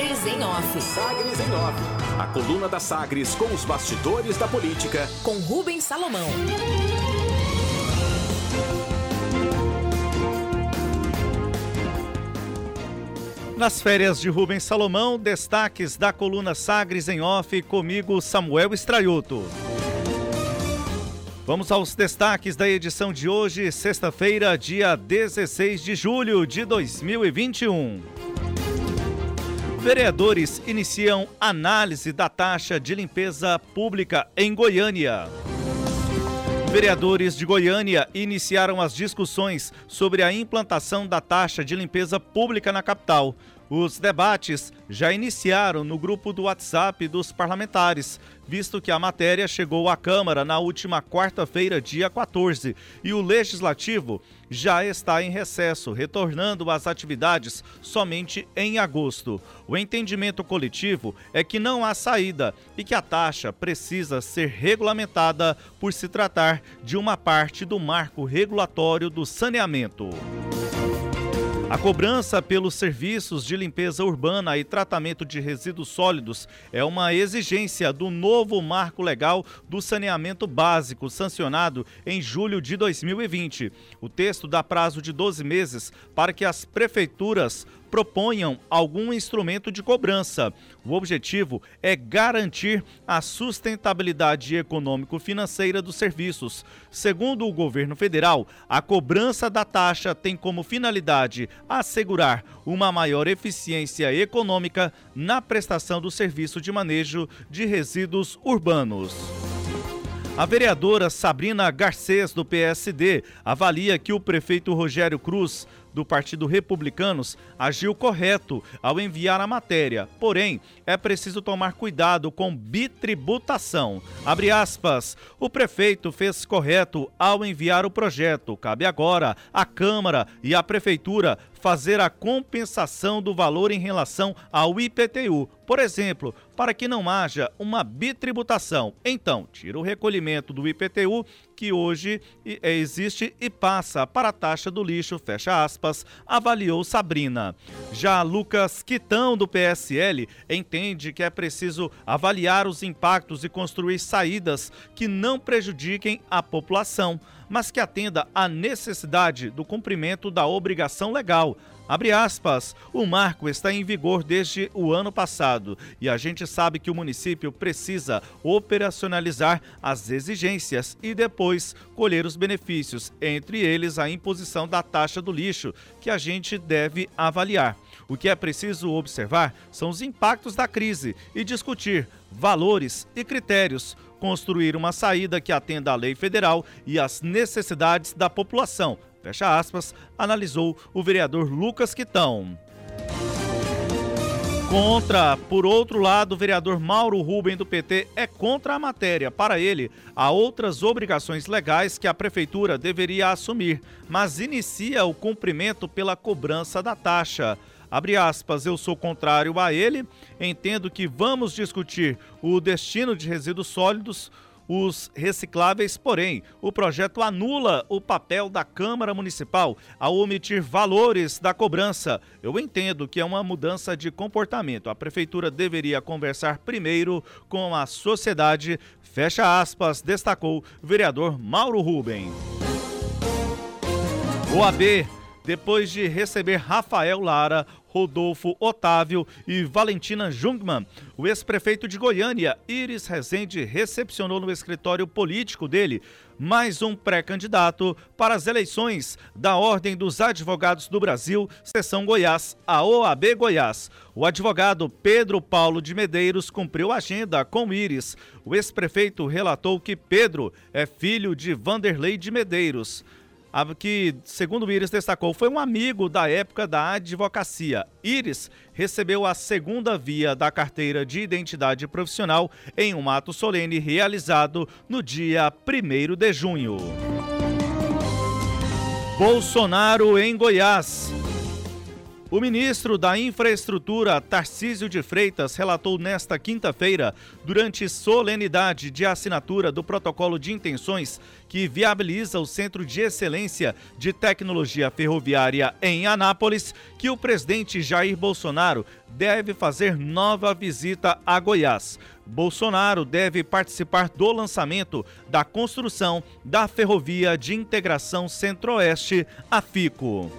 Sagres em Off. Sagres em Off. A coluna da Sagres com os bastidores da política. Com Rubens Salomão. Nas férias de Rubens Salomão, destaques da coluna Sagres em Off, comigo Samuel Estraiuto. Vamos aos destaques da edição de hoje, sexta-feira, dia 16 de julho de 2021. Vereadores iniciam análise da taxa de limpeza pública em Goiânia. Vereadores de Goiânia iniciaram as discussões sobre a implantação da taxa de limpeza pública na capital. Os debates já iniciaram no grupo do WhatsApp dos parlamentares, visto que a matéria chegou à Câmara na última quarta-feira, dia 14, e o Legislativo já está em recesso, retornando às atividades somente em agosto. O entendimento coletivo é que não há saída e que a taxa precisa ser regulamentada por se tratar de uma parte do marco regulatório do saneamento. A cobrança pelos serviços de limpeza urbana e tratamento de resíduos sólidos é uma exigência do novo marco legal do saneamento básico, sancionado em julho de 2020. O texto dá prazo de 12 meses para que as prefeituras proponham algum instrumento de cobrança. O objetivo é garantir a sustentabilidade econômico-financeira dos serviços. Segundo o governo federal, a cobrança da taxa tem como finalidade assegurar uma maior eficiência econômica na prestação do serviço de manejo de resíduos urbanos. A vereadora Sabrina Garcês, do PSD, avalia que o prefeito Rogério Cruz do Partido Republicanos agiu correto ao enviar a matéria. Porém, é preciso tomar cuidado com bitributação. Abre aspas. O prefeito fez correto ao enviar o projeto. Cabe agora à Câmara e à Prefeitura fazer a compensação do valor em relação ao IPTU, por exemplo, para que não haja uma bitributação. Então, tira o recolhimento do IPTU que hoje é, existe e passa para a taxa do lixo, fecha aspas, avaliou Sabrina. Já Lucas Quitão, do PSL, entende que é preciso avaliar os impactos e construir saídas que não prejudiquem a população, mas que atenda à necessidade do cumprimento da obrigação legal Abre aspas, o marco está em vigor desde o ano passado e a gente sabe que o município precisa operacionalizar as exigências e depois colher os benefícios, entre eles a imposição da taxa do lixo, que a gente deve avaliar. O que é preciso observar são os impactos da crise e discutir valores e critérios construir uma saída que atenda à lei federal e às necessidades da população, fecha aspas, analisou o vereador Lucas Quitão. Contra, por outro lado, o vereador Mauro Rubem do PT é contra a matéria. Para ele, há outras obrigações legais que a prefeitura deveria assumir, mas inicia o cumprimento pela cobrança da taxa. Abre aspas, eu sou contrário a ele, entendo que vamos discutir o destino de resíduos sólidos os recicláveis, porém, o projeto anula o papel da Câmara Municipal ao omitir valores da cobrança. Eu entendo que é uma mudança de comportamento. A prefeitura deveria conversar primeiro com a sociedade. Fecha aspas, destacou o vereador Mauro Ruben. O AB depois de receber Rafael Lara, Rodolfo Otávio e Valentina Jungmann. O ex-prefeito de Goiânia, Iris Rezende, recepcionou no escritório político dele mais um pré-candidato para as eleições da Ordem dos Advogados do Brasil, Seção Goiás, a OAB Goiás. O advogado Pedro Paulo de Medeiros cumpriu a agenda com Iris. O ex-prefeito relatou que Pedro é filho de Vanderlei de Medeiros que, segundo o Iris destacou, foi um amigo da época da advocacia. Iris recebeu a segunda via da carteira de identidade profissional em um ato solene realizado no dia 1 de junho. Bolsonaro em Goiás. O ministro da Infraestrutura, Tarcísio de Freitas, relatou nesta quinta-feira, durante solenidade de assinatura do protocolo de intenções que viabiliza o Centro de Excelência de Tecnologia Ferroviária em Anápolis, que o presidente Jair Bolsonaro deve fazer nova visita a Goiás. Bolsonaro deve participar do lançamento da construção da Ferrovia de Integração Centro-Oeste, a FICO.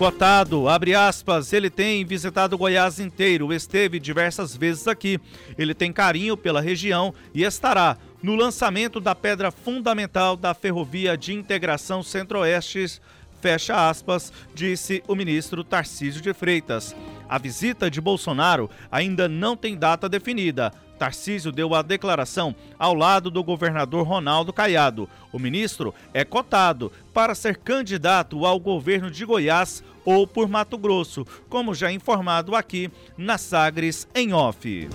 Cotado, abre aspas, ele tem visitado Goiás inteiro, esteve diversas vezes aqui. Ele tem carinho pela região e estará no lançamento da pedra fundamental da Ferrovia de Integração Centro-Oeste, fecha aspas, disse o ministro Tarcísio de Freitas. A visita de Bolsonaro ainda não tem data definida. Tarcísio deu a declaração ao lado do governador Ronaldo Caiado. O ministro é cotado para ser candidato ao governo de Goiás ou por Mato Grosso, como já informado aqui na Sagres em off.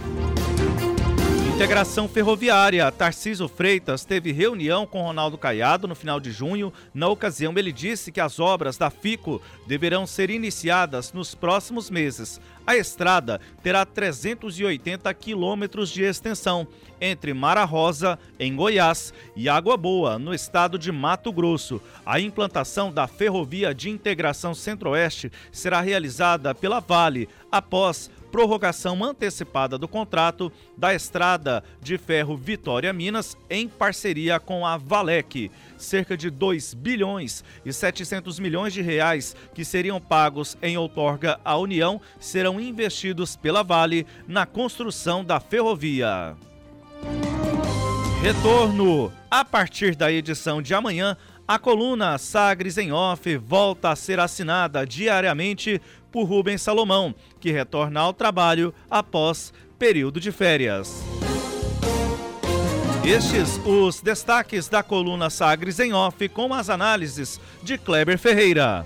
Integração Ferroviária. Tarciso Freitas teve reunião com Ronaldo Caiado no final de junho. Na ocasião, ele disse que as obras da FICO deverão ser iniciadas nos próximos meses. A estrada terá 380 quilômetros de extensão entre Mara Rosa, em Goiás, e Água Boa, no estado de Mato Grosso. A implantação da Ferrovia de Integração Centro-Oeste será realizada pela Vale após prorrogação antecipada do contrato da estrada de ferro Vitória Minas em parceria com a Valec. Cerca de 2 bilhões e 700 milhões de reais que seriam pagos em outorga à União serão investidos pela Vale na construção da ferrovia. Retorno. A partir da edição de amanhã, a coluna Sagres em Off volta a ser assinada diariamente por Rubens Salomão, que retorna ao trabalho após período de férias. Estes os destaques da coluna Sagres em Off com as análises de Kleber Ferreira.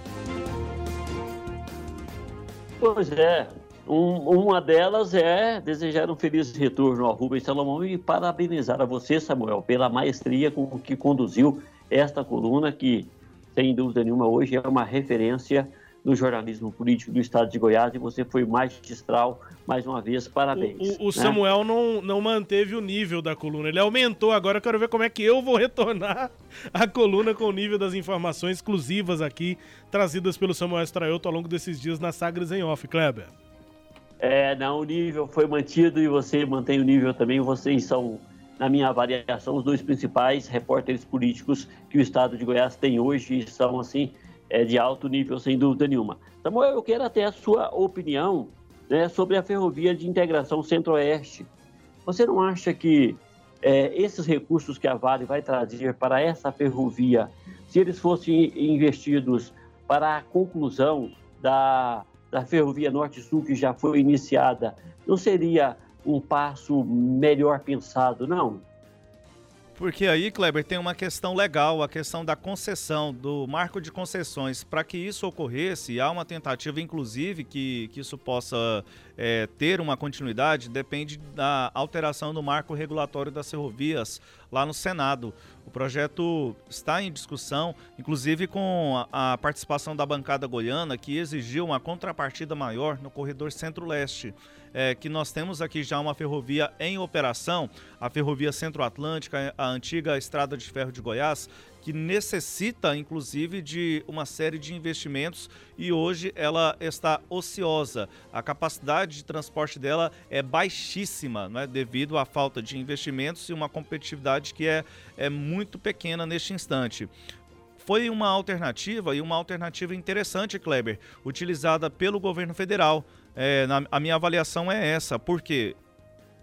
Pois é, um, uma delas é desejar um feliz retorno ao Rubens Salomão e parabenizar a você, Samuel, pela maestria com que conduziu esta coluna, que, sem dúvida nenhuma, hoje é uma referência no jornalismo político do estado de Goiás e você foi magistral mais uma vez, parabéns. O, o, o né? Samuel não, não manteve o nível da coluna, ele aumentou. Agora eu quero ver como é que eu vou retornar a coluna com o nível das informações exclusivas aqui, trazidas pelo Samuel Estraioto ao longo desses dias na Sagres em Off, Kleber. É, não, o nível foi mantido e você mantém o nível também. Vocês são, na minha avaliação, os dois principais repórteres políticos que o estado de Goiás tem hoje e são, assim, é, de alto nível, sem dúvida nenhuma. Samuel, eu quero até a sua opinião né, sobre a ferrovia de integração centro-oeste. Você não acha que é, esses recursos que a Vale vai trazer para essa ferrovia, se eles fossem investidos para a conclusão da, da ferrovia Norte-Sul, que já foi iniciada, não seria um passo melhor pensado, não? Porque aí, Kleber, tem uma questão legal, a questão da concessão, do marco de concessões. Para que isso ocorresse, há uma tentativa, inclusive, que, que isso possa é, ter uma continuidade, depende da alteração do marco regulatório das ferrovias lá no Senado. O projeto está em discussão, inclusive com a, a participação da bancada goiana, que exigiu uma contrapartida maior no corredor centro-leste é, que nós temos aqui já uma ferrovia em operação, a Ferrovia Centro-Atlântica, a antiga Estrada de Ferro de Goiás, que necessita inclusive de uma série de investimentos e hoje ela está ociosa. A capacidade de transporte dela é baixíssima, né, devido à falta de investimentos e uma competitividade que é, é muito pequena neste instante foi uma alternativa e uma alternativa interessante, Kleber, utilizada pelo governo federal. É, na, a minha avaliação é essa, porque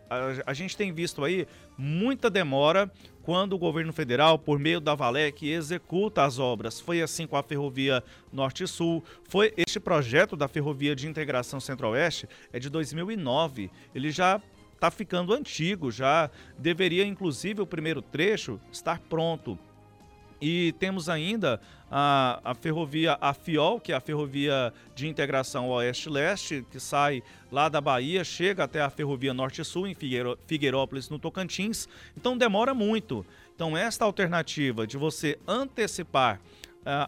a, a, gente tem visto aí muita demora quando o governo federal, por meio da Valec, executa as obras. Foi assim com a Ferrovia Norte-Sul. Foi este projeto da Ferrovia de Integração Centro-Oeste é de 2009. Ele já está ficando antigo, já deveria inclusive o primeiro trecho estar pronto. E temos ainda a, a ferrovia a FIOL, que é a ferrovia de integração Oeste-Leste, que sai lá da Bahia, chega até a ferrovia Norte-Sul, em Figueiro, Figueirópolis, no Tocantins. Então demora muito. Então, esta alternativa de você antecipar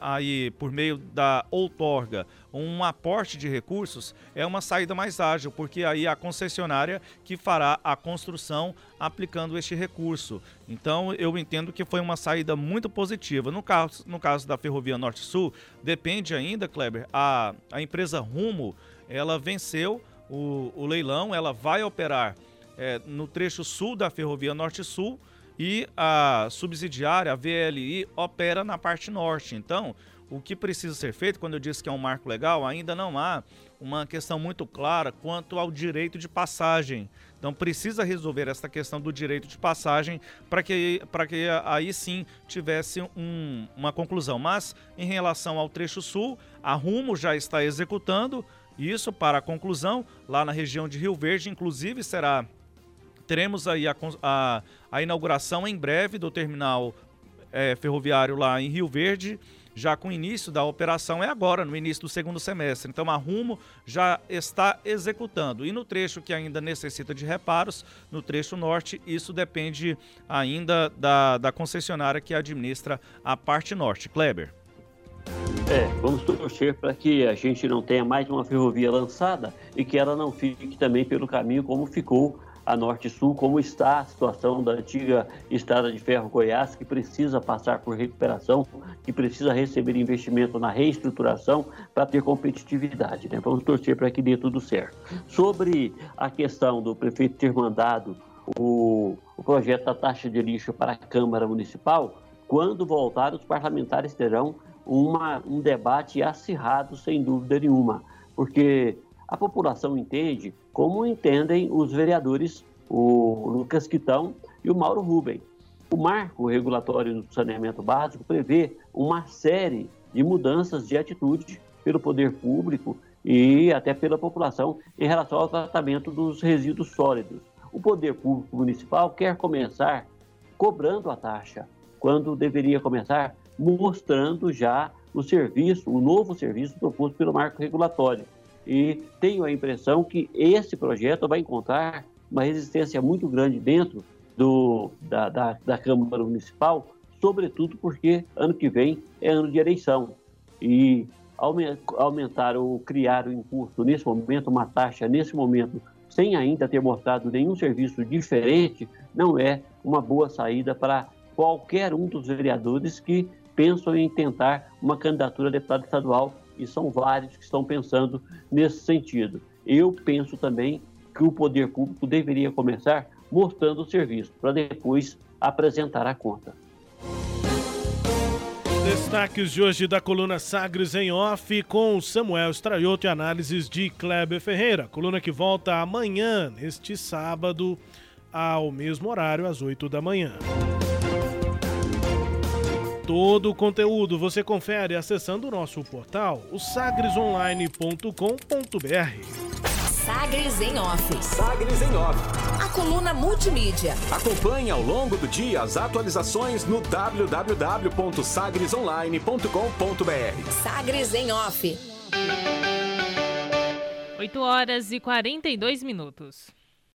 aí por meio da outorga um aporte de recursos, é uma saída mais ágil, porque aí a concessionária que fará a construção aplicando este recurso. Então eu entendo que foi uma saída muito positiva. No caso, no caso da Ferrovia Norte-Sul, depende ainda, Kleber, a, a empresa Rumo, ela venceu o, o leilão, ela vai operar é, no trecho sul da Ferrovia Norte-Sul e a subsidiária, a VLI, opera na parte norte. Então, o que precisa ser feito, quando eu disse que é um marco legal, ainda não há uma questão muito clara quanto ao direito de passagem. Então precisa resolver essa questão do direito de passagem para que, que aí sim tivesse um, uma conclusão. Mas em relação ao trecho sul, a Rumo já está executando isso para a conclusão lá na região de Rio Verde, inclusive será teremos aí a, a, a inauguração em breve do terminal é, ferroviário lá em Rio Verde já com o início da operação é agora, no início do segundo semestre. Então a Rumo já está executando. E no trecho que ainda necessita de reparos, no trecho norte, isso depende ainda da, da concessionária que administra a parte norte. Kleber. É, vamos torcer para que a gente não tenha mais uma ferrovia lançada e que ela não fique também pelo caminho como ficou a Norte-Sul, como está a situação da antiga Estrada de Ferro Goiás, que precisa passar por recuperação, que precisa receber investimento na reestruturação para ter competitividade. Né? Vamos torcer para que dê tudo certo. Sobre a questão do prefeito ter mandado o, o projeto da taxa de lixo para a Câmara Municipal, quando voltar, os parlamentares terão uma, um debate acirrado, sem dúvida nenhuma, porque a população entende como entendem os vereadores, o Lucas Quitão e o Mauro Rubem. O marco regulatório do saneamento básico prevê uma série de mudanças de atitude pelo poder público e até pela população em relação ao tratamento dos resíduos sólidos. O poder público municipal quer começar cobrando a taxa, quando deveria começar mostrando já o serviço, o novo serviço proposto pelo marco regulatório e tenho a impressão que esse projeto vai encontrar uma resistência muito grande dentro do, da, da, da Câmara Municipal, sobretudo porque ano que vem é ano de eleição. E aumentar ou criar o imposto nesse momento, uma taxa nesse momento, sem ainda ter mostrado nenhum serviço diferente, não é uma boa saída para qualquer um dos vereadores que pensam em tentar uma candidatura a deputado estadual e são vários que estão pensando nesse sentido. Eu penso também que o poder público deveria começar mostrando o serviço, para depois apresentar a conta. Destaques de hoje da coluna Sagres em Off com Samuel Straioto e análises de Kleber Ferreira. Coluna que volta amanhã, neste sábado, ao mesmo horário, às 8 da manhã. Todo o conteúdo você confere acessando o nosso portal, o sagresonline.com.br. Sagres em Off. Sagres em Off. A coluna multimídia. Acompanhe ao longo do dia as atualizações no www.sagresonline.com.br. Sagres em Off. 8 horas e 42 minutos.